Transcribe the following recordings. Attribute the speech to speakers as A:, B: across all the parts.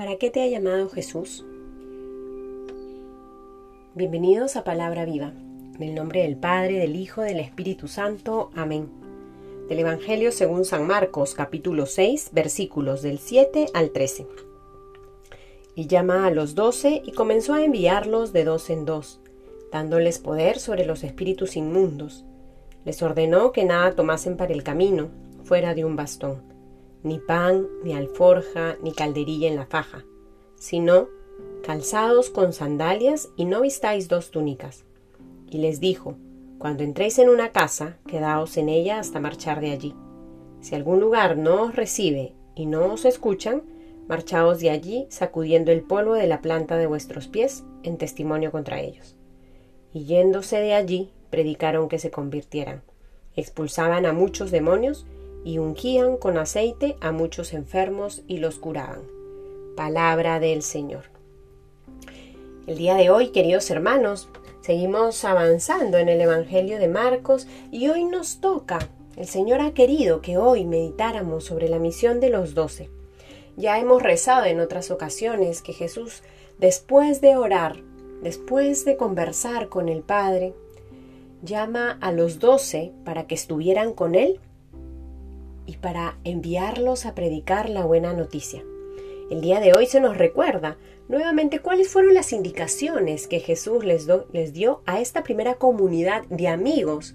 A: ¿Para qué te ha llamado Jesús? Bienvenidos a Palabra Viva, en el nombre del Padre, del Hijo, del Espíritu Santo. Amén. Del Evangelio según San Marcos, capítulo 6, versículos del 7 al 13. Y llama a los doce y comenzó a enviarlos de dos en dos, dándoles poder sobre los espíritus inmundos. Les ordenó que nada tomasen para el camino, fuera de un bastón ni pan, ni alforja, ni calderilla en la faja, sino calzados con sandalias y no vistáis dos túnicas. Y les dijo, cuando entréis en una casa, quedaos en ella hasta marchar de allí. Si algún lugar no os recibe y no os escuchan, marchaos de allí sacudiendo el polvo de la planta de vuestros pies en testimonio contra ellos. Y yéndose de allí, predicaron que se convirtieran. Expulsaban a muchos demonios y ungían con aceite a muchos enfermos y los curaban. Palabra del Señor. El día de hoy, queridos hermanos, seguimos avanzando en el Evangelio de Marcos y hoy nos toca. El Señor ha querido que hoy meditáramos sobre la misión de los doce. Ya hemos rezado en otras ocasiones que Jesús, después de orar, después de conversar con el Padre, llama a los doce para que estuvieran con Él y para enviarlos a predicar la buena noticia. El día de hoy se nos recuerda nuevamente cuáles fueron las indicaciones que Jesús les, dio a esta primera comunidad de amigos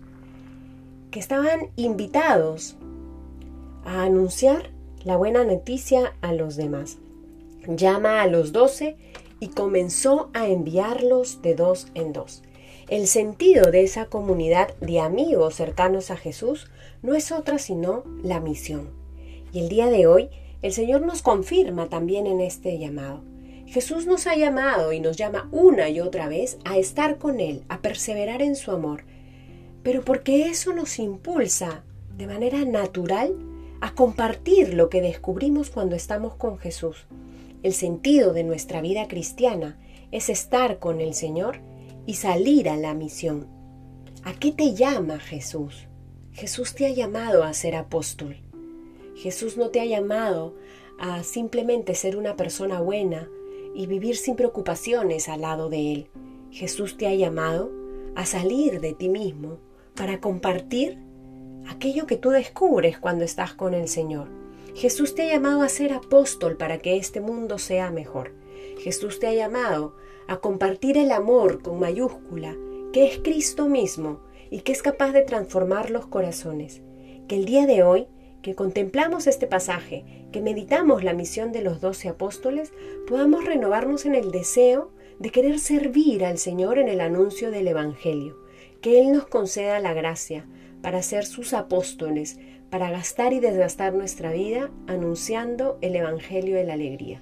A: que estaban invitados a anunciar la buena noticia a los demás. Llama a los doce y comenzó a enviarlos de dos en dos. El sentido de esa comunidad de amigos cercanos a Jesús no es otra sino la misión. Y el día de hoy el Señor nos confirma también en este llamado. Jesús nos ha llamado y nos llama una y otra vez a estar con Él, a perseverar en su amor, pero porque eso nos impulsa de manera natural a compartir lo que descubrimos cuando estamos con Jesús. El sentido de nuestra vida cristiana es estar con el Señor y salir a la misión. ¿A qué te llama Jesús? Jesús te ha llamado a ser apóstol. Jesús no te ha llamado a simplemente ser una persona buena y vivir sin preocupaciones al lado de Él. Jesús te ha llamado a salir de ti mismo para compartir aquello que tú descubres cuando estás con el Señor. Jesús te ha llamado a ser apóstol para que este mundo sea mejor. Jesús te ha llamado a compartir el amor con mayúscula, que es Cristo mismo y que es capaz de transformar los corazones. Que el día de hoy, que contemplamos este pasaje, que meditamos la misión de los doce apóstoles, podamos renovarnos en el deseo de querer servir al Señor en el anuncio del Evangelio. Que Él nos conceda la gracia para ser sus apóstoles, para gastar y desgastar nuestra vida anunciando el Evangelio de la alegría.